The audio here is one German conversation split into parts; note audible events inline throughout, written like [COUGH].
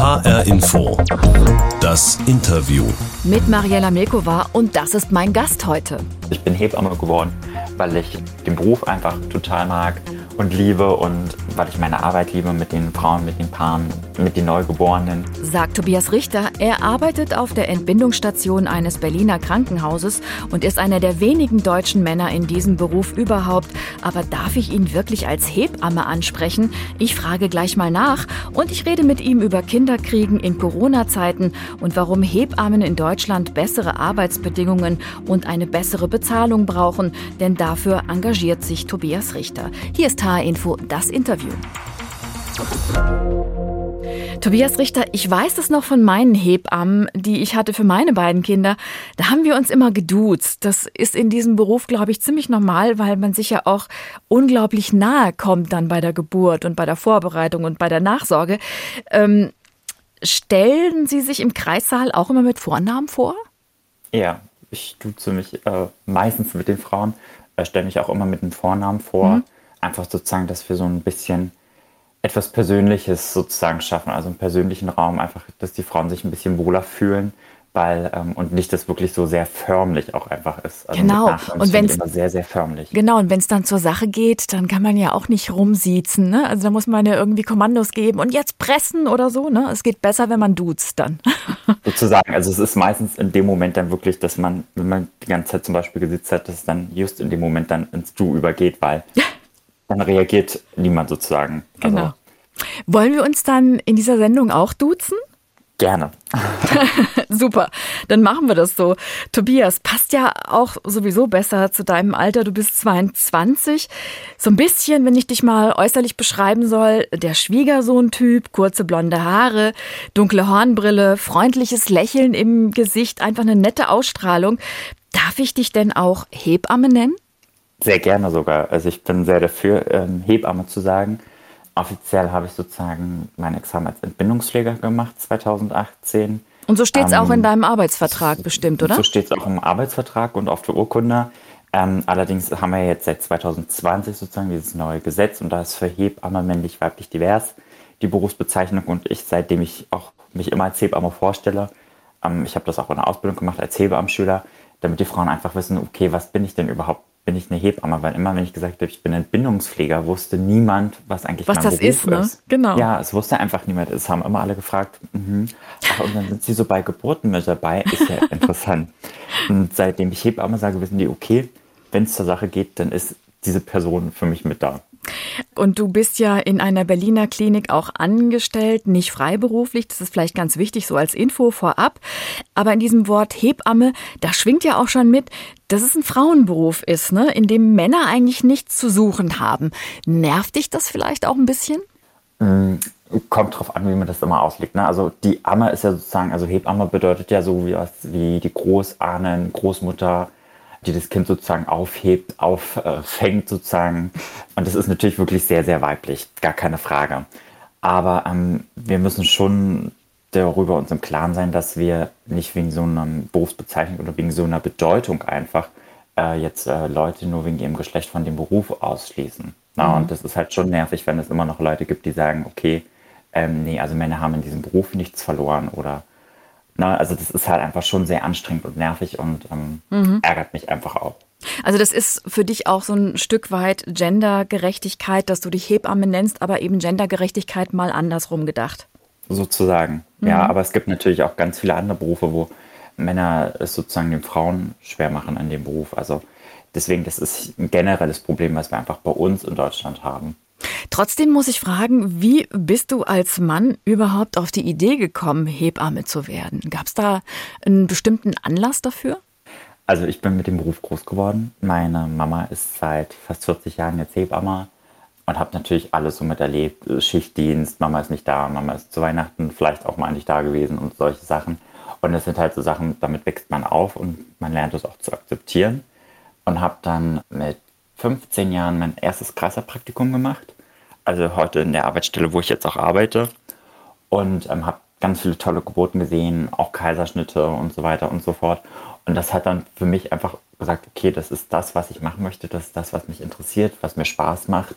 HR Info. Das Interview. Mit Mariella Milkova und das ist mein Gast heute. Ich bin Hebamme geworden, weil ich den Beruf einfach total mag und liebe und weil ich meine Arbeit liebe mit den Frauen, mit den Paaren, mit den Neugeborenen. Sagt Tobias Richter. Er arbeitet auf der Entbindungsstation eines Berliner Krankenhauses und ist einer der wenigen deutschen Männer in diesem Beruf überhaupt. Aber darf ich ihn wirklich als Hebamme ansprechen? Ich frage gleich mal nach und ich rede mit ihm über Kinderkriegen in Corona-Zeiten und warum Hebammen in Deutschland bessere Arbeitsbedingungen und eine bessere Bezahlung brauchen. Denn dafür engagiert sich Tobias Richter. Hier ist Info das Interview. Tobias Richter, ich weiß es noch von meinen Hebammen, die ich hatte für meine beiden Kinder. Da haben wir uns immer geduzt. Das ist in diesem Beruf, glaube ich, ziemlich normal, weil man sich ja auch unglaublich nahe kommt dann bei der Geburt und bei der Vorbereitung und bei der Nachsorge. Ähm, stellen Sie sich im Kreissaal auch immer mit Vornamen vor? Ja, ich duze mich äh, meistens mit den Frauen, äh, stelle mich auch immer mit dem Vornamen vor. Mhm einfach sozusagen, dass wir so ein bisschen etwas Persönliches sozusagen schaffen, also einen persönlichen Raum, einfach, dass die Frauen sich ein bisschen wohler fühlen, weil ähm, und nicht das wirklich so sehr förmlich auch einfach ist. Also genau. Und wenn es sehr sehr förmlich. Genau. Und wenn es dann zur Sache geht, dann kann man ja auch nicht rumsiezen. Ne? Also da muss man ja irgendwie Kommandos geben und jetzt pressen oder so. Ne? Es geht besser, wenn man duzt dann. [LAUGHS] Sozusagen. Also es ist meistens in dem Moment dann wirklich, dass man, wenn man die ganze Zeit zum Beispiel gesitzt hat, dass es dann just in dem Moment dann ins Du übergeht, weil [LAUGHS] dann reagiert niemand sozusagen. Also genau. Also, Wollen wir uns dann in dieser Sendung auch duzen? Gerne. [LAUGHS] Super, dann machen wir das so. Tobias, passt ja auch sowieso besser zu deinem Alter. Du bist 22. So ein bisschen, wenn ich dich mal äußerlich beschreiben soll, der Schwiegersohn-Typ, kurze blonde Haare, dunkle Hornbrille, freundliches Lächeln im Gesicht, einfach eine nette Ausstrahlung. Darf ich dich denn auch Hebamme nennen? Sehr gerne sogar. Also ich bin sehr dafür, ähm, Hebamme zu sagen. Offiziell habe ich sozusagen mein Examen als Entbindungspfleger gemacht 2018. Und so steht es ähm, auch in ähm, deinem Arbeitsvertrag bestimmt, oder? So steht es auch im Arbeitsvertrag und auf der Urkunde. Ähm, allerdings haben wir jetzt seit 2020 sozusagen dieses neue Gesetz und da ist für Hebamme männlich, weiblich divers die Berufsbezeichnung und ich, seitdem ich auch mich immer als Hebamme vorstelle, ähm, ich habe das auch in der Ausbildung gemacht als Hebammenschüler, damit die Frauen einfach wissen, okay, was bin ich denn überhaupt bin ich eine Hebamme, weil immer, wenn ich gesagt habe, ich bin Entbindungspfleger, wusste niemand, was eigentlich was mein das Beruf ist, ne? ist. Genau. Ja, es wusste einfach niemand. Es haben immer alle gefragt, mhm. Ach, und dann sind sie so bei Geburten mit dabei. Ist ja [LAUGHS] interessant. Und seitdem ich Hebamme sage, wissen die, okay, wenn es zur Sache geht, dann ist diese Person für mich mit da. Und du bist ja in einer Berliner Klinik auch angestellt, nicht freiberuflich. Das ist vielleicht ganz wichtig, so als Info vorab. Aber in diesem Wort Hebamme, da schwingt ja auch schon mit, dass es ein Frauenberuf ist, ne? in dem Männer eigentlich nichts zu suchen haben. Nervt dich das vielleicht auch ein bisschen? Mm, kommt drauf an, wie man das immer auslegt. Ne? Also die Amme ist ja sozusagen, also Hebamme bedeutet ja so wie, wie die Großahnen, Großmutter, die das Kind sozusagen aufhebt, auffängt sozusagen. Und das ist natürlich wirklich sehr, sehr weiblich, gar keine Frage. Aber ähm, wir müssen schon darüber uns im Klaren sein, dass wir nicht wegen so einer Berufsbezeichnung oder wegen so einer Bedeutung einfach äh, jetzt äh, Leute nur wegen ihrem Geschlecht von dem Beruf ausschließen. Na, mhm. Und das ist halt schon nervig, wenn es immer noch Leute gibt, die sagen, okay, ähm, nee, also Männer haben in diesem Beruf nichts verloren oder Ne? Also das ist halt einfach schon sehr anstrengend und nervig und ähm, mhm. ärgert mich einfach auch. Also das ist für dich auch so ein Stück weit Gendergerechtigkeit, dass du dich Hebamme nennst, aber eben Gendergerechtigkeit mal andersrum gedacht. Sozusagen. Mhm. Ja, aber es gibt natürlich auch ganz viele andere Berufe, wo Männer es sozusagen den Frauen schwer machen an dem Beruf. Also deswegen, das ist ein generelles Problem, was wir einfach bei uns in Deutschland haben. Trotzdem muss ich fragen, wie bist du als Mann überhaupt auf die Idee gekommen, Hebamme zu werden? Gab es da einen bestimmten Anlass dafür? Also ich bin mit dem Beruf groß geworden. Meine Mama ist seit fast 40 Jahren jetzt Hebamme und habe natürlich alles so miterlebt. Schichtdienst, Mama ist nicht da, Mama ist zu Weihnachten vielleicht auch mal nicht da gewesen und solche Sachen. Und das sind halt so Sachen, damit wächst man auf und man lernt es auch zu akzeptieren. Und habe dann mit 15 Jahren mein erstes Kreislaufpraktikum gemacht. Also heute in der Arbeitsstelle, wo ich jetzt auch arbeite. Und ähm, habe ganz viele tolle Geburten gesehen, auch Kaiserschnitte und so weiter und so fort. Und das hat dann für mich einfach gesagt, okay, das ist das, was ich machen möchte, das ist das, was mich interessiert, was mir Spaß macht.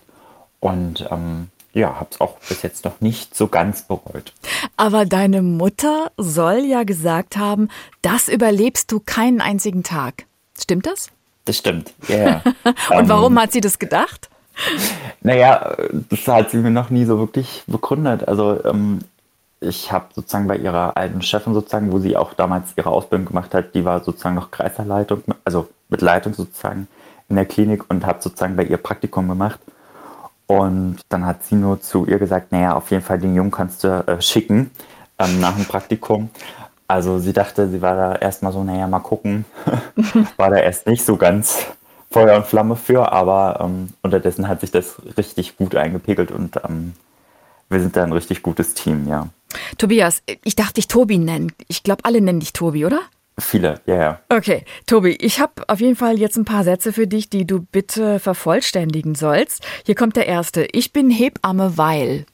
Und ähm, ja, habe es auch bis jetzt noch nicht so ganz bereut. Aber deine Mutter soll ja gesagt haben, das überlebst du keinen einzigen Tag. Stimmt das? Das stimmt, ja. Yeah. [LAUGHS] Und warum ähm, hat sie das gedacht? Naja, das hat sie mir noch nie so wirklich begründet. Also ähm, ich habe sozusagen bei ihrer alten Chefin sozusagen, wo sie auch damals ihre Ausbildung gemacht hat, die war sozusagen noch Kreiserleitung, also mit Leitung sozusagen in der Klinik und habe sozusagen bei ihr Praktikum gemacht. Und dann hat sie nur zu ihr gesagt, naja, auf jeden Fall den Jungen kannst du äh, schicken ähm, nach dem Praktikum. Also sie dachte, sie war da erstmal so, naja, mal gucken. [LAUGHS] war da erst nicht so ganz Feuer und Flamme für, aber ähm, unterdessen hat sich das richtig gut eingepegelt und ähm, wir sind da ein richtig gutes Team, ja. Tobias, ich darf dich Tobi nennen. Ich glaube, alle nennen dich Tobi, oder? Viele, ja, ja. Okay, Tobi, ich habe auf jeden Fall jetzt ein paar Sätze für dich, die du bitte vervollständigen sollst. Hier kommt der erste. Ich bin Hebamme, weil.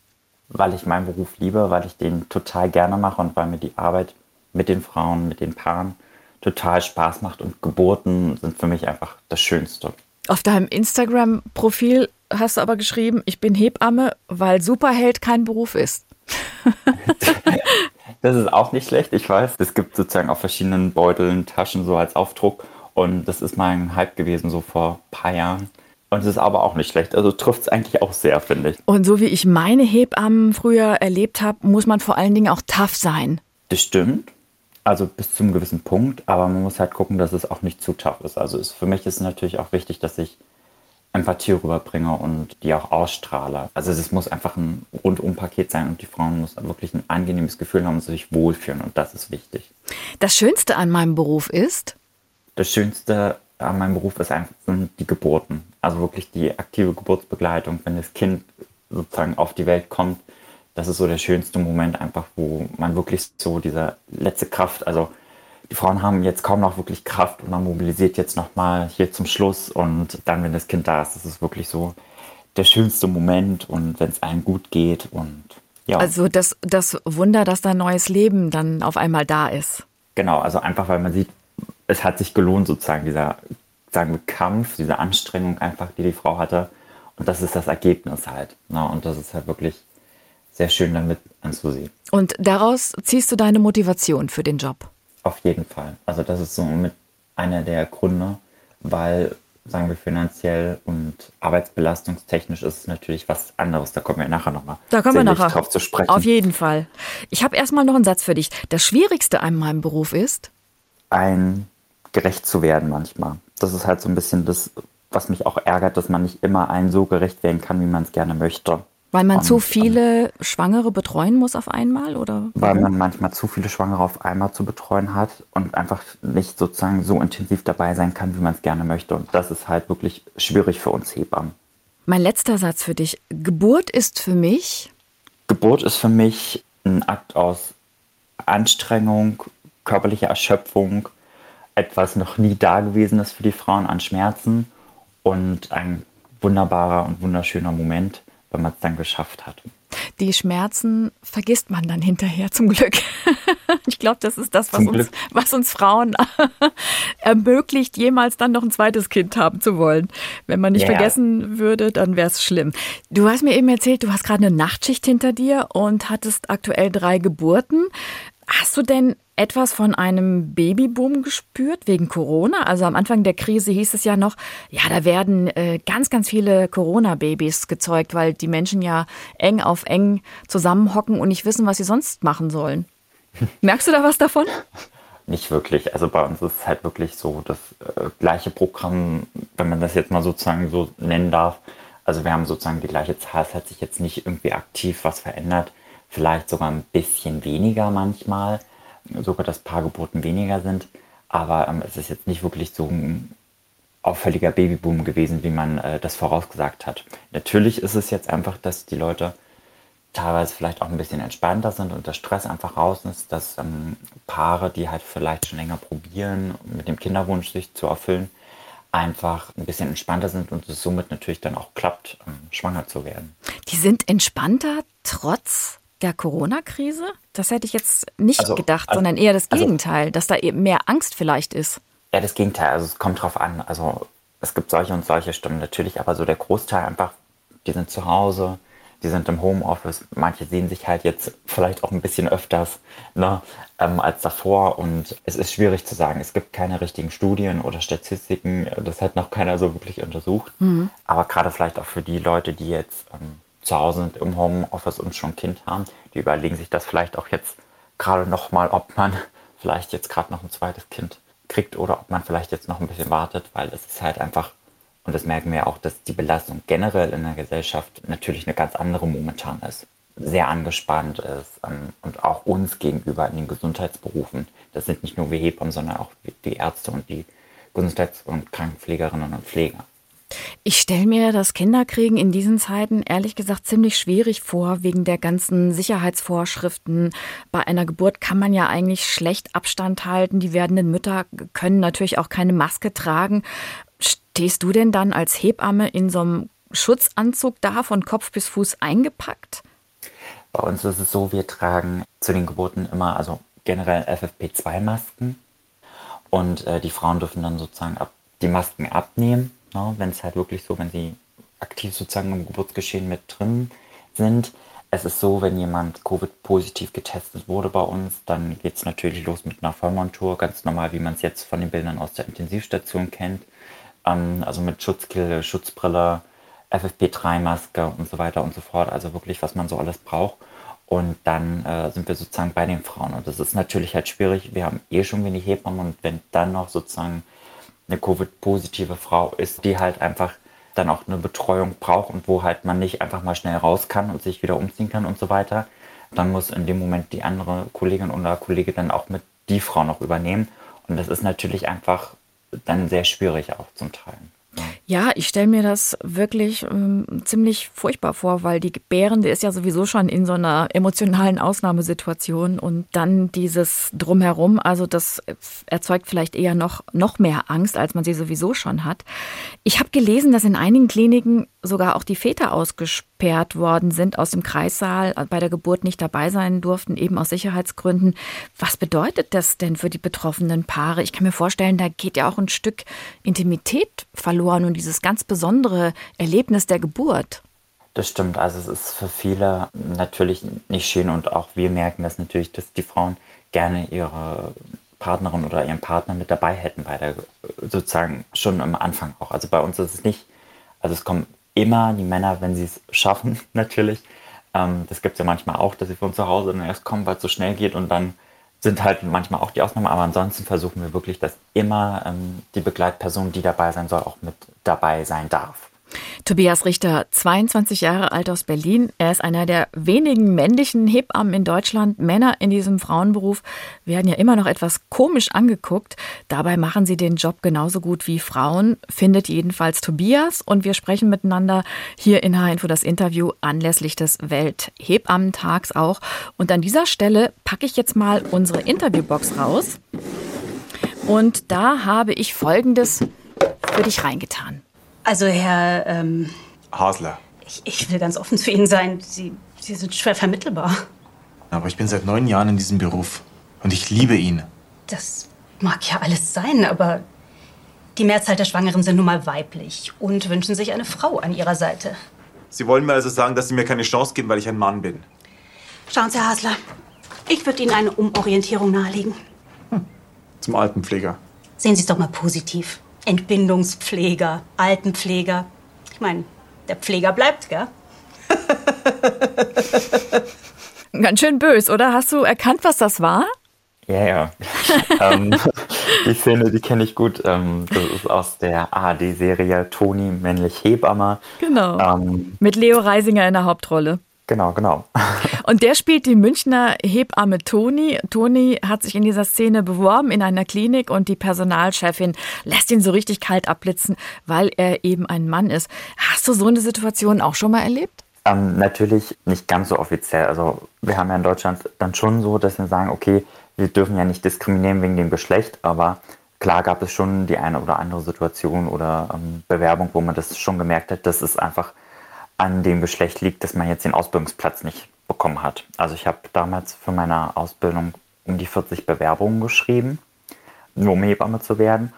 Weil ich meinen Beruf liebe, weil ich den total gerne mache und weil mir die Arbeit mit den Frauen, mit den Paaren total Spaß macht und Geburten sind für mich einfach das Schönste. Auf deinem Instagram-Profil hast du aber geschrieben, ich bin Hebamme, weil Superheld kein Beruf ist. [LAUGHS] das ist auch nicht schlecht, ich weiß. Es gibt sozusagen auf verschiedenen Beuteln, Taschen so als Aufdruck und das ist mein Hype gewesen so vor ein paar Jahren. Und es ist aber auch nicht schlecht. Also trifft es eigentlich auch sehr, finde ich. Und so wie ich meine Hebammen früher erlebt habe, muss man vor allen Dingen auch tough sein. Das stimmt. Also bis zu einem gewissen Punkt, aber man muss halt gucken, dass es auch nicht zu tough ist. Also ist, für mich ist es natürlich auch wichtig, dass ich Empathie rüberbringe und die auch ausstrahle. Also es muss einfach ein Rundum-Paket sein und die Frauen müssen wirklich ein angenehmes Gefühl haben und sich wohlfühlen und das ist wichtig. Das Schönste an meinem Beruf ist? Das Schönste an meinem Beruf ist einfach sind die Geburten. Also wirklich die aktive Geburtsbegleitung, wenn das Kind sozusagen auf die Welt kommt, das ist so der schönste Moment einfach, wo man wirklich so diese letzte Kraft, also die Frauen haben jetzt kaum noch wirklich Kraft und man mobilisiert jetzt nochmal hier zum Schluss und dann, wenn das Kind da ist, das ist wirklich so der schönste Moment und wenn es einem gut geht und ja. Also das, das Wunder, dass da neues Leben dann auf einmal da ist. Genau, also einfach, weil man sieht, es hat sich gelohnt sozusagen, dieser, sagen wir, Kampf, diese Anstrengung einfach, die die Frau hatte und das ist das Ergebnis halt. Ne? Und das ist halt wirklich sehr schön damit anzusehen. Und daraus ziehst du deine Motivation für den Job? Auf jeden Fall. Also das ist so mit einer der Gründe, weil sagen wir finanziell und arbeitsbelastungstechnisch ist es natürlich was anderes. Da kommen wir nachher nochmal. Da kommen wir nachher drauf zu sprechen. Auf jeden Fall. Ich habe erstmal noch einen Satz für dich. Das Schwierigste an meinem Beruf ist? Ein gerecht zu werden manchmal. Das ist halt so ein bisschen das, was mich auch ärgert, dass man nicht immer allen so gerecht werden kann, wie man es gerne möchte. Weil man und, zu viele Schwangere betreuen muss auf einmal, oder? Weil man manchmal zu viele Schwangere auf einmal zu betreuen hat und einfach nicht sozusagen so intensiv dabei sein kann, wie man es gerne möchte. Und das ist halt wirklich schwierig für uns Hebammen. Mein letzter Satz für dich. Geburt ist für mich? Geburt ist für mich ein Akt aus Anstrengung, körperlicher Erschöpfung, etwas noch nie Dagewesenes für die Frauen an Schmerzen und ein wunderbarer und wunderschöner Moment wenn man es dann geschafft hat. Die Schmerzen vergisst man dann hinterher zum Glück. [LAUGHS] ich glaube, das ist das, was uns, was uns, Frauen [LAUGHS] ermöglicht, jemals dann noch ein zweites Kind haben zu wollen. Wenn man nicht yeah. vergessen würde, dann wäre es schlimm. Du hast mir eben erzählt, du hast gerade eine Nachtschicht hinter dir und hattest aktuell drei Geburten. Hast du denn etwas von einem Babyboom gespürt wegen Corona? Also am Anfang der Krise hieß es ja noch, ja, da werden äh, ganz, ganz viele Corona-Babys gezeugt, weil die Menschen ja eng auf eng zusammenhocken und nicht wissen, was sie sonst machen sollen. [LAUGHS] Merkst du da was davon? Nicht wirklich. Also bei uns ist es halt wirklich so das äh, gleiche Programm, wenn man das jetzt mal sozusagen so nennen darf. Also wir haben sozusagen die gleiche Zahl. Es hat sich jetzt nicht irgendwie aktiv was verändert. Vielleicht sogar ein bisschen weniger manchmal sogar, dass Paargeburten weniger sind. Aber ähm, es ist jetzt nicht wirklich so ein auffälliger Babyboom gewesen, wie man äh, das vorausgesagt hat. Natürlich ist es jetzt einfach, dass die Leute teilweise vielleicht auch ein bisschen entspannter sind und der Stress einfach raus ist, dass ähm, Paare, die halt vielleicht schon länger probieren, mit dem Kinderwunsch sich zu erfüllen, einfach ein bisschen entspannter sind und es somit natürlich dann auch klappt, ähm, schwanger zu werden. Die sind entspannter trotz der Corona-Krise? Das hätte ich jetzt nicht also, gedacht, also, sondern eher das also Gegenteil, also, dass da eben mehr Angst vielleicht ist. Ja, das Gegenteil. Also es kommt drauf an. Also es gibt solche und solche Stimmen natürlich, aber so der Großteil einfach, die sind zu Hause, die sind im Homeoffice. Manche sehen sich halt jetzt vielleicht auch ein bisschen öfters ne, ähm, als davor. Und es ist schwierig zu sagen. Es gibt keine richtigen Studien oder Statistiken. Das hat noch keiner so wirklich untersucht. Mhm. Aber gerade vielleicht auch für die Leute, die jetzt ähm, zu Hause sind im Homeoffice und schon ein Kind haben, die überlegen sich das vielleicht auch jetzt gerade nochmal, ob man [LAUGHS] vielleicht jetzt gerade noch ein zweites Kind kriegt oder ob man vielleicht jetzt noch ein bisschen wartet, weil es ist halt einfach und das merken wir auch, dass die Belastung generell in der Gesellschaft natürlich eine ganz andere momentan ist. Sehr angespannt ist ähm, und auch uns gegenüber in den Gesundheitsberufen. Das sind nicht nur wir Hebammen, sondern auch die Ärzte und die Gesundheits- und Krankenpflegerinnen und Pfleger. Ich stelle mir das Kinderkriegen in diesen Zeiten ehrlich gesagt ziemlich schwierig vor, wegen der ganzen Sicherheitsvorschriften. Bei einer Geburt kann man ja eigentlich schlecht Abstand halten. Die werdenden Mütter können natürlich auch keine Maske tragen. Stehst du denn dann als Hebamme in so einem Schutzanzug da, von Kopf bis Fuß eingepackt? Bei uns ist es so, wir tragen zu den Geburten immer, also generell FFP2-Masken. Und äh, die Frauen dürfen dann sozusagen ab, die Masken abnehmen, ne, wenn es halt wirklich so, wenn sie aktiv sozusagen im Geburtsgeschehen mit drin sind. Es ist so, wenn jemand Covid-positiv getestet wurde bei uns, dann geht es natürlich los mit einer Vollmontur, ganz normal, wie man es jetzt von den Bildern aus der Intensivstation kennt ähm, also mit Schutzkille, Schutzbrille, FFP3-Maske und so weiter und so fort. Also wirklich, was man so alles braucht. Und dann äh, sind wir sozusagen bei den Frauen. Und das ist natürlich halt schwierig. Wir haben eh schon wenig Hebammen und wenn dann noch sozusagen eine Covid-positive Frau ist, die halt einfach dann auch eine Betreuung braucht und wo halt man nicht einfach mal schnell raus kann und sich wieder umziehen kann und so weiter, dann muss in dem Moment die andere Kollegin oder Kollege dann auch mit die Frau noch übernehmen. Und das ist natürlich einfach dann sehr schwierig auch zum Teil. Ja, ich stelle mir das wirklich ähm, ziemlich furchtbar vor, weil die Gebärende ist ja sowieso schon in so einer emotionalen Ausnahmesituation und dann dieses Drumherum, also das erzeugt vielleicht eher noch, noch mehr Angst, als man sie sowieso schon hat. Ich habe gelesen, dass in einigen Kliniken sogar auch die Väter ausgesperrt worden sind aus dem Kreissaal, bei der Geburt nicht dabei sein durften, eben aus Sicherheitsgründen. Was bedeutet das denn für die betroffenen Paare? Ich kann mir vorstellen, da geht ja auch ein Stück Intimität verloren und dieses ganz besondere Erlebnis der Geburt. Das stimmt. Also es ist für viele natürlich nicht schön und auch wir merken das natürlich, dass die Frauen gerne ihre Partnerin oder ihren Partner mit dabei hätten bei der sozusagen schon am Anfang auch. Also bei uns ist es nicht, also es kommen immer die Männer, wenn sie es schaffen, [LAUGHS] natürlich. Ähm, das gibt es ja manchmal auch, dass sie von zu Hause dann erst kommen, weil es so schnell geht und dann sind halt manchmal auch die Ausnahmen, aber ansonsten versuchen wir wirklich, dass immer ähm, die Begleitperson, die dabei sein soll, auch mit dabei sein darf. Tobias Richter, 22 Jahre alt aus Berlin. Er ist einer der wenigen männlichen Hebammen in Deutschland. Männer in diesem Frauenberuf werden ja immer noch etwas komisch angeguckt. Dabei machen sie den Job genauso gut wie Frauen, findet jedenfalls Tobias. Und wir sprechen miteinander hier in H-Info das Interview anlässlich des Welthebammentag auch. Und an dieser Stelle packe ich jetzt mal unsere Interviewbox raus. Und da habe ich Folgendes für dich reingetan. Also, Herr. Ähm, Hasler. Ich, ich, will ganz offen zu Ihnen sein. Sie, Sie sind schwer vermittelbar. Aber ich bin seit neun Jahren in diesem Beruf. Und ich liebe ihn. Das mag ja alles sein, aber die Mehrzahl der Schwangeren sind nun mal weiblich und wünschen sich eine Frau an ihrer Seite. Sie wollen mir also sagen, dass Sie mir keine Chance geben, weil ich ein Mann bin? Schauen Sie, Herr Hasler. Ich würde Ihnen eine Umorientierung nahelegen. Hm. Zum Altenpfleger. Sehen Sie es doch mal positiv. Entbindungspfleger, Altenpfleger. Ich meine, der Pfleger bleibt, gell? [LAUGHS] Ganz schön bös, oder? Hast du erkannt, was das war? Ja, ja. [LAUGHS] ähm, [LAUGHS] die Szene, die kenne ich gut. Ähm, das ist aus der ARD-Serie Toni, männlich Hebamme. Genau. Ähm, Mit Leo Reisinger in der Hauptrolle. Genau, genau. [LAUGHS] Und der spielt die Münchner Hebamme Toni. Toni hat sich in dieser Szene beworben in einer Klinik und die Personalchefin lässt ihn so richtig kalt abblitzen, weil er eben ein Mann ist. Hast du so eine Situation auch schon mal erlebt? Ähm, natürlich nicht ganz so offiziell. Also wir haben ja in Deutschland dann schon so, dass wir sagen, okay, wir dürfen ja nicht diskriminieren wegen dem Geschlecht, aber klar gab es schon die eine oder andere Situation oder ähm, Bewerbung, wo man das schon gemerkt hat, dass es einfach an dem Geschlecht liegt, dass man jetzt den Ausbildungsplatz nicht bekommen hat. Also ich habe damals für meine Ausbildung um die 40 Bewerbungen geschrieben, nur um Hebamme zu werden.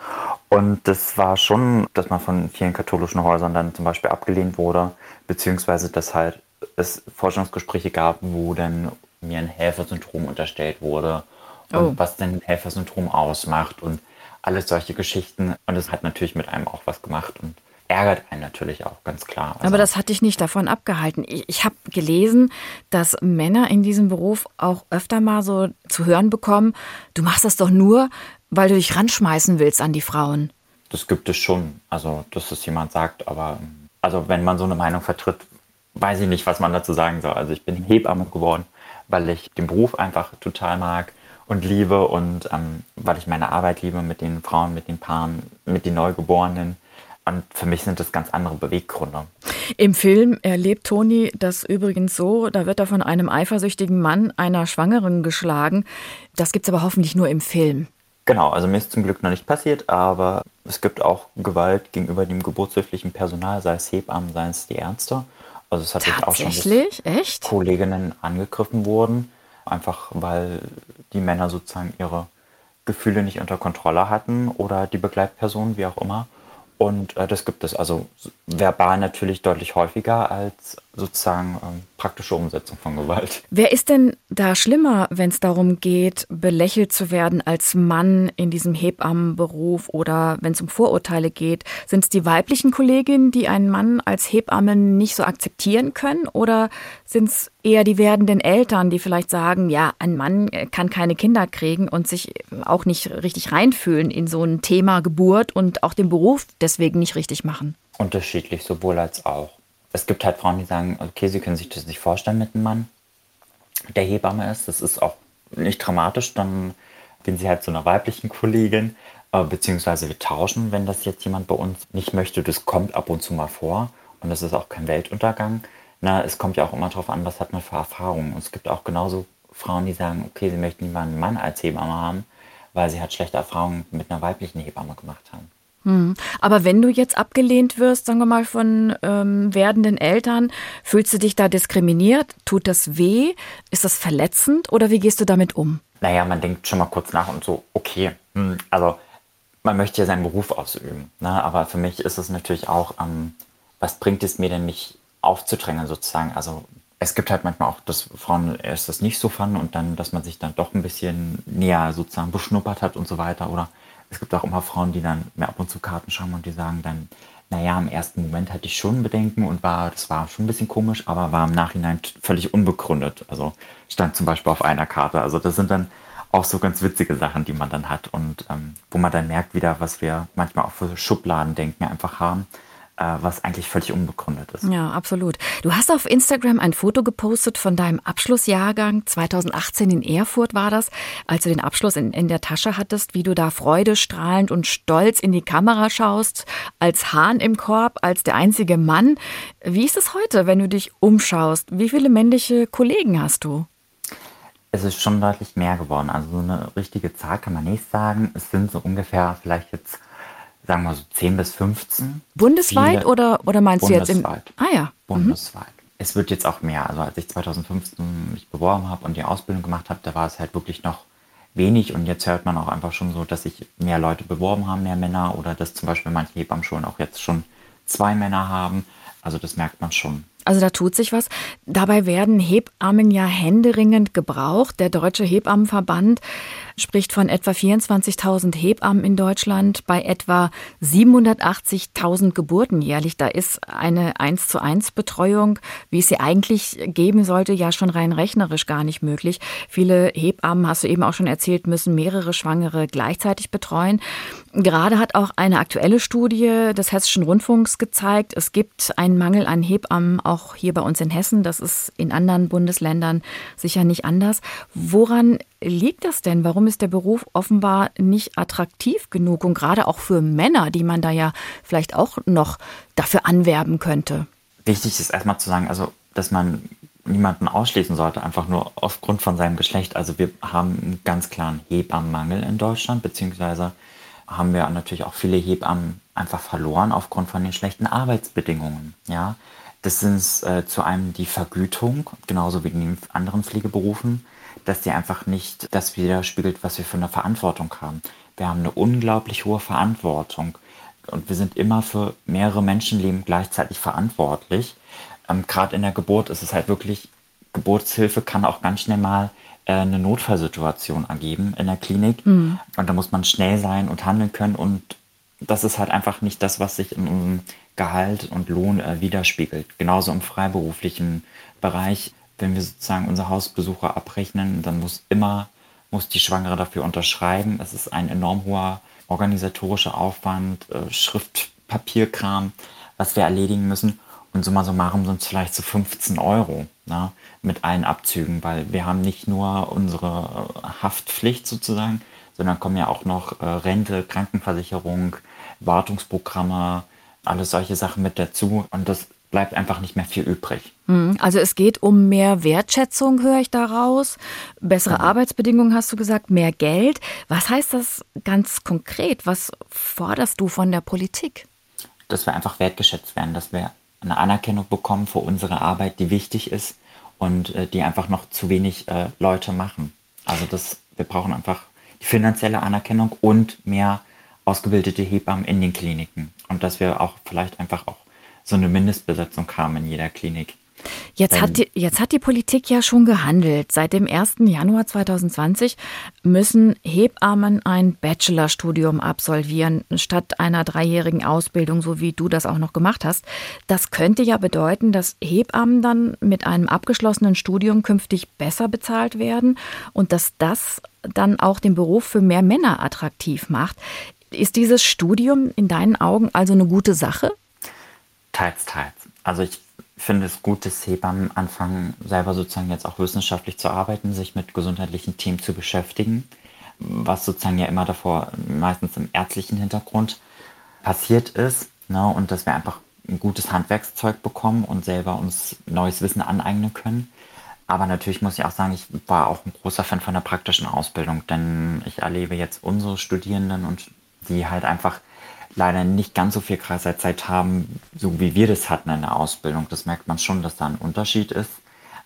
Und das war schon, dass man von vielen katholischen Häusern dann zum Beispiel abgelehnt wurde, beziehungsweise dass halt es Forschungsgespräche gab, wo dann mir ein Helfersyndrom unterstellt wurde und Oh. was denn ein Helfersyndrom ausmacht und alles solche Geschichten. Und es hat natürlich mit einem auch was gemacht und ärgert einen natürlich auch, ganz klar. Also, Aber das hat dich nicht davon abgehalten. Ich, ich habe gelesen, dass Männer in diesem Beruf auch öfter mal so zu hören bekommen, du machst das doch nur, weil du dich ranschmeißen willst an die Frauen. das gibt es schon. Also, dass es jemand sagt, aber also wenn man so eine Meinung vertritt, weiß ich nicht, was man dazu sagen soll. Also ich bin Hebamme geworden, weil ich den Beruf einfach total mag und liebe und ähm, weil ich meine Arbeit liebe mit den Frauen, mit den Paaren, mit den Neugeborenen. Und für mich sind das ganz andere Beweggründe. Im Film erlebt Toni das übrigens so, da wird er von einem eifersüchtigen Mann einer Schwangeren geschlagen. Das gibt's aber hoffentlich nur im Film. Genau, also mir ist zum Glück noch nicht passiert, aber es gibt auch Gewalt gegenüber dem geburtshilflichen Personal, sei es Hebammen, sei es die Ärzte. Also es hat sich auch schon? Echt? Kolleginnen angegriffen wurden, einfach weil die Männer sozusagen ihre Gefühle nicht unter Kontrolle hatten oder die Begleitperson, wie auch immer. Und äh, das gibt es also verbal natürlich deutlich häufiger als sozusagen ähm, praktische Umsetzung von Gewalt. Wer ist denn da schlimmer, wenn es darum geht, belächelt zu werden als Mann in diesem Hebammenberuf oder wenn es um Vorurteile geht? Sind es die weiblichen Kolleginnen, die einen Mann als Hebamme nicht so akzeptieren können? Oder sind es eher die werdenden Eltern, die vielleicht sagen, ja, ein Mann äh, kann keine Kinder kriegen und sich auch nicht richtig reinfühlen in so ein Thema Geburt und auch den Beruf deswegen nicht richtig machen? Unterschiedlich, sowohl als auch. Es gibt halt Frauen, die sagen, okay, sie können sich das nicht vorstellen mit einem Mann, der Hebamme ist. Das ist auch nicht dramatisch. Dann gehen sie halt zu einer weiblichen Kollegin, äh, beziehungsweise wir tauschen, wenn das jetzt jemand bei uns nicht möchte. Das kommt ab und zu mal vor und das ist auch kein Weltuntergang. Na, es kommt ja auch immer darauf an, was hat man für Erfahrungen. Und es gibt auch genauso Frauen, die sagen, okay, sie möchten lieber einen Mann als Hebamme haben, weil sie halt schlechte Erfahrungen mit einer weiblichen Hebamme gemacht haben. Hm. Aber wenn du jetzt abgelehnt wirst, sagen wir mal, von ähm, werdenden Eltern, fühlst du dich da diskriminiert? Tut das weh? Ist das verletzend oder wie gehst du damit um? Naja, man denkt schon mal kurz nach und so, okay, hm, also man möchte ja seinen Beruf ausüben. Ne? Aber für mich ist es natürlich auch, ähm, was bringt es mir denn, mich aufzudrängen sozusagen? Also es gibt halt manchmal auch, dass Frauen erst das nicht so fanden und dann, dass man sich dann doch ein bisschen näher sozusagen beschnuppert hat und so weiter. Oder es gibt auch immer Frauen, die dann mir ab und zu Karten schauen und die sagen dann, naja, im ersten Moment hatte ich schon Bedenken und war, das war schon ein bisschen komisch, aber war im Nachhinein völlig unbegründet. Also stand zum Beispiel auf einer Karte. Also das sind dann auch so ganz witzige Sachen, die man dann hat und ähm, wo man dann merkt wieder, was wir manchmal auch für Schubladendenken einfach haben, was eigentlich völlig unbegründet ist. Ja, absolut. Du hast auf Instagram ein Foto gepostet von deinem Abschlussjahrgang 2018 in Erfurt war das, als du den Abschluss in, in der Tasche hattest, wie du da freudestrahlend und stolz in die Kamera schaust, als Hahn im Korb, als der einzige Mann. Wie ist es heute, wenn du dich umschaust? Wie viele männliche Kollegen hast du? Es ist schon deutlich mehr geworden. Also so eine richtige Zahl kann man nicht sagen. Es sind so ungefähr vielleicht jetzt, sagen wir so 10 bis 15. Bundesweit Viele- oder, oder meinst du jetzt im. Bundesweit. Ah ja. Bundesweit. Es wird jetzt auch mehr. Also als ich 2015 mich beworben habe und die Ausbildung gemacht habe, da war es halt wirklich noch wenig und jetzt hört man auch einfach schon so, dass sich mehr Leute beworben haben, mehr Männer oder dass zum Beispiel manche Hebammenschulen auch jetzt schon zwei Männer haben. Also das merkt man schon. Also da tut sich was. Dabei werden Hebammen ja händeringend gebraucht. Der Deutsche Hebammenverband spricht von etwa 24.000 Hebammen in Deutschland bei etwa 780.000 Geburten jährlich. Da ist eine 1 zu 1 Betreuung, wie es sie eigentlich geben sollte, ja schon rein rechnerisch gar nicht möglich. Viele Hebammen, hast du eben auch schon erzählt, müssen mehrere Schwangere gleichzeitig betreuen. Gerade hat auch eine aktuelle Studie des Hessischen Rundfunks gezeigt, es gibt einen Mangel an Hebammen auch hier bei uns in Hessen. Das ist in anderen Bundesländern sicher nicht anders. Woran liegt das denn? Warum ist der Beruf offenbar nicht attraktiv genug und gerade auch für Männer, die man da ja vielleicht auch noch dafür anwerben könnte? Wichtig ist erstmal zu sagen, also dass man niemanden ausschließen sollte, einfach nur aufgrund von seinem Geschlecht. Also wir haben einen ganz klaren Hebammenmangel in Deutschland, beziehungsweise haben wir natürlich auch viele Hebammen einfach verloren aufgrund von den schlechten Arbeitsbedingungen. Ja, das sind äh, zu einem die Vergütung, genauso wie in den anderen Pflegeberufen, dass die einfach nicht das widerspiegelt, was wir für eine Verantwortung haben. Wir haben eine unglaublich hohe Verantwortung und wir sind immer für mehrere Menschenleben gleichzeitig verantwortlich. ähm, gerade in der Geburt ist es halt wirklich, Geburtshilfe kann auch ganz schnell mal äh, eine Notfallsituation ergeben in der Klinik. Mhm. Und da muss man schnell sein und handeln können. Und das ist halt einfach nicht das, was sich im Gehalt und Lohn äh, widerspiegelt. Genauso im freiberuflichen Bereich. Wenn wir sozusagen unsere Hausbesucher abrechnen, dann muss immer, muss die Schwangere dafür unterschreiben. Es ist ein enorm hoher organisatorischer Aufwand, äh, Schriftpapierkram, was wir erledigen müssen. Und summa summarum sind es vielleicht so 15 Euro ne, mit allen Abzügen, weil wir haben nicht nur unsere äh, Haftpflicht sozusagen, sondern kommen ja auch noch äh, Rente, Krankenversicherung, Wartungsprogramme, alles solche Sachen mit dazu. Und das bleibt einfach nicht mehr viel übrig. Hm, also es geht um mehr Wertschätzung, höre ich daraus. Bessere ja. Arbeitsbedingungen hast du gesagt, mehr Geld. Was heißt das ganz konkret? Was forderst du von der Politik? Dass wir einfach wertgeschätzt werden, dass wir eine Anerkennung bekommen für unsere Arbeit, die wichtig ist und äh, die einfach noch zu wenig äh, Leute machen. Also das, wir brauchen einfach die finanzielle Anerkennung und mehr ausgebildete Hebammen in den Kliniken. Und dass wir auch vielleicht einfach auch so eine Mindestbesetzung haben in jeder Klinik. Jetzt hat, die, jetzt hat die Politik ja schon gehandelt. Seit dem 1. Januar 2020 müssen Hebammen ein Bachelorstudium absolvieren, statt einer dreijährigen Ausbildung, so wie du das auch noch gemacht hast. Das könnte ja bedeuten, dass Hebammen dann mit einem abgeschlossenen Studium künftig besser bezahlt werden und dass das dann auch den Beruf für mehr Männer attraktiv macht. Ist dieses Studium in deinen Augen also eine gute Sache? Teils, teils. Also ich finde es gut, dass Hebammen anfangen, selber sozusagen jetzt auch wissenschaftlich zu arbeiten, sich mit gesundheitlichen Themen zu beschäftigen, was sozusagen ja immer davor meistens im ärztlichen Hintergrund passiert ist. Ne, und dass wir einfach ein gutes Handwerkszeug bekommen und selber uns neues Wissen aneignen können. Aber natürlich muss ich auch sagen, ich war auch ein großer Fan von der praktischen Ausbildung, denn ich erlebe jetzt unsere Studierenden und die halt einfach leider nicht ganz so viel Kreiszeit haben, so wie wir das hatten in der Ausbildung. Das merkt man schon, dass da ein Unterschied ist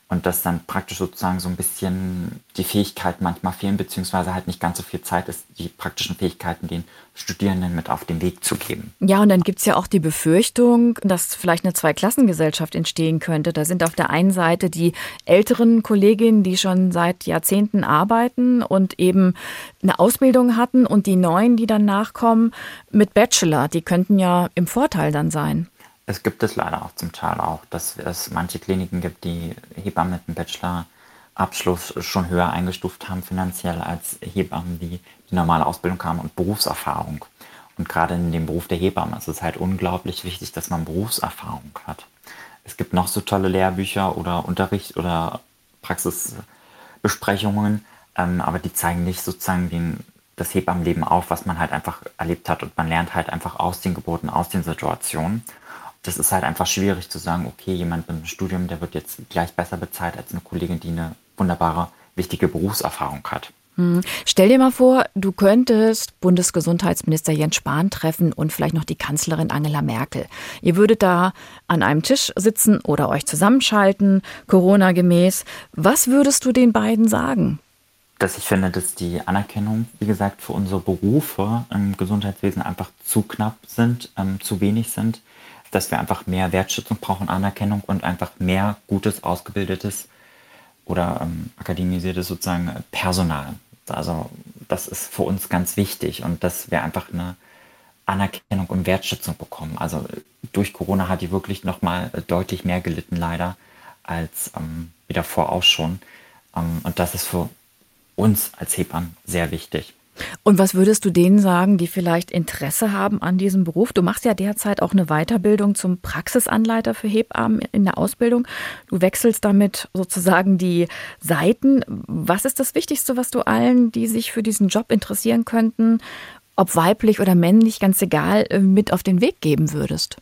und dass dann praktisch sozusagen so ein bisschen die Fähigkeiten manchmal fehlen, beziehungsweise halt nicht ganz so viel Zeit ist, die praktischen Fähigkeiten den Studierenden mit auf den Weg zu geben. Ja, und dann gibt es ja auch die Befürchtung, dass vielleicht eine Zweiklassengesellschaft entstehen könnte. Da sind auf der einen Seite die älteren Kolleginnen, die schon seit Jahrzehnten arbeiten und eben eine Ausbildung hatten und die neuen, die dann nachkommen mit Bachelor, die könnten ja im Vorteil dann sein. Es gibt es leider auch zum Teil auch, dass es manche Kliniken gibt, die Hebammen mit einem Bachelor-Abschluss schon höher eingestuft haben finanziell als Hebammen, die die normale Ausbildung haben und Berufserfahrung. Und gerade in dem Beruf der Hebamme ist es halt unglaublich wichtig, dass man Berufserfahrung hat. Es gibt noch so tolle Lehrbücher oder Unterricht oder Praxisbesprechungen, ähm, aber die zeigen nicht sozusagen den, das Hebammenleben auf, was man halt einfach erlebt hat. Und man lernt halt einfach aus den Geburten, aus den Situationen das ist halt einfach schwierig zu sagen, okay, jemand mit einem Studium, der wird jetzt gleich besser bezahlt als eine Kollegin, die eine wunderbare, wichtige Berufserfahrung hat. Hm. Stell dir mal vor, du könntest Bundesgesundheitsminister Jens Spahn treffen und vielleicht noch die Kanzlerin Angela Merkel. Ihr würdet da an einem Tisch sitzen oder euch zusammenschalten, Corona-gemäß. Was würdest du den beiden sagen? Dass ich finde, dass die Anerkennung, wie gesagt, für unsere Berufe im Gesundheitswesen einfach zu knapp sind, ähm, zu wenig sind dass wir einfach mehr Wertschätzung brauchen, Anerkennung und einfach mehr gutes, ausgebildetes oder ähm, akademisiertes sozusagen Personal. Also das ist für uns ganz wichtig und dass wir einfach eine Anerkennung und Wertschätzung bekommen. Also durch Corona hat die wirklich nochmal deutlich mehr gelitten leider als ähm, wie davor auch schon. Ähm, und das ist für uns als Hebammen sehr wichtig. Und was würdest du denen sagen, die vielleicht Interesse haben an diesem Beruf? Du machst ja derzeit auch eine Weiterbildung zum Praxisanleiter für Hebammen in der Ausbildung. Du wechselst damit sozusagen die Seiten. Was ist das Wichtigste, was du allen, die sich für diesen Job interessieren könnten, ob weiblich oder männlich, ganz egal, äh, mit auf den Weg geben würdest?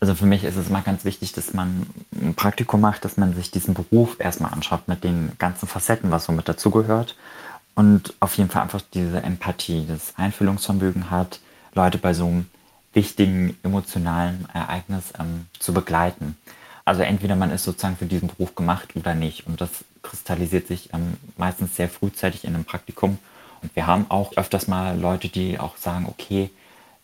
Also für mich ist es mal ganz wichtig, dass man ein Praktikum macht, dass man sich diesen Beruf erstmal anschaut mit den ganzen Facetten, was so mit dazugehört und auf jeden Fall einfach diese Empathie, das Einfühlungsvermögen hat, Leute bei so einem wichtigen emotionalen Ereignis ähm, zu begleiten. Also entweder man ist sozusagen für diesen Beruf gemacht oder nicht. Und das kristallisiert sich ähm, meistens sehr frühzeitig in einem Praktikum. Und wir haben auch öfters mal Leute, die auch sagen, okay,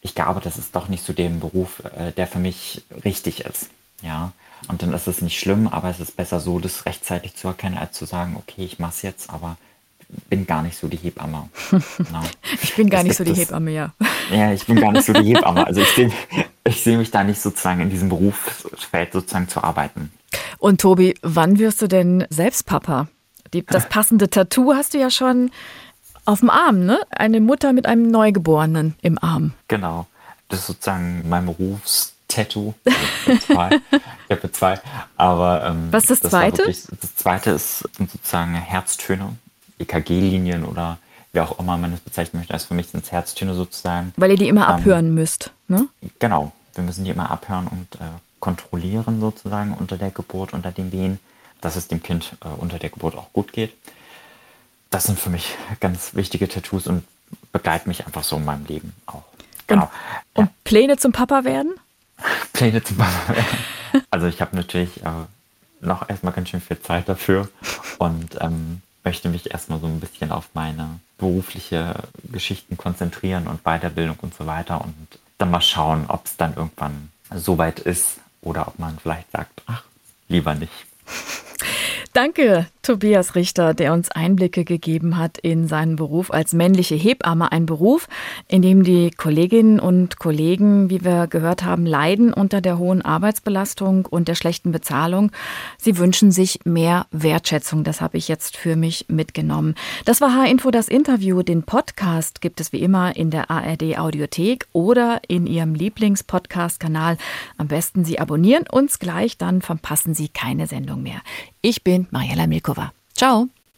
ich glaube, das ist doch nicht zu dem Beruf, äh, der für mich richtig ist. Ja. Und dann ist es nicht schlimm, aber es ist besser so, das rechtzeitig zu erkennen, als zu sagen, okay, ich mache es jetzt, aber bin gar nicht so die Hebamme. [LAUGHS] Genau. ich bin gar nicht so die das, Hebamme, ja. [LAUGHS] Ja, ich bin gar nicht so die [LAUGHS] Hebamme. Also ich sehe ich seh mich da nicht sozusagen in diesem Berufsfeld sozusagen zu arbeiten. Und Tobi, wann wirst du denn selbst Papa? Die, das passende Tattoo hast du ja schon auf dem Arm, ne? Eine Mutter mit einem Neugeborenen im Arm. Genau. Das ist sozusagen mein Berufstattoo. Ich habe zwei. Aber ähm, was ist das, das zweite? Wirklich, das zweite ist, sind sozusagen Herztöne, EKG-Linien oder wie auch immer man es bezeichnen möchte. Also für mich sind es Herztöne sozusagen. Weil ihr die immer ähm, abhören müsst, ne? Genau. Wir müssen die immer abhören und äh, kontrollieren sozusagen unter der Geburt, unter den Wehen, dass es dem Kind äh, unter der Geburt auch gut geht. Das sind für mich ganz wichtige Tattoos und begleiten mich einfach so in meinem Leben auch. Genau. Und, und Pläne zum Papa werden? [LAUGHS] Pläne zum Papa werden. Also ich habe natürlich äh, noch erstmal ganz schön viel Zeit dafür und ähm, möchte mich erstmal so ein bisschen auf meine berufliche Geschichten konzentrieren und Weiterbildung und so weiter und dann mal schauen, ob es dann irgendwann so weit ist oder ob man vielleicht sagt, ach, lieber nicht. Danke, Tobias Richter, der uns Einblicke gegeben hat in seinen Beruf als männliche Hebamme. Ein Beruf, in dem die Kolleginnen und Kollegen, wie wir gehört haben, leiden unter der hohen Arbeitsbelastung und der schlechten Bezahlung. Sie wünschen sich mehr Wertschätzung. Das habe ich jetzt für mich mitgenommen. Das war H-Info, das Interview. Den Podcast gibt es wie immer in der ARD Audiothek oder in Ihrem Lieblingspodcast-Kanal. Am besten Sie abonnieren uns gleich, dann verpassen Sie keine Sendung mehr. Ich bin Mariella Milkova. Ciao.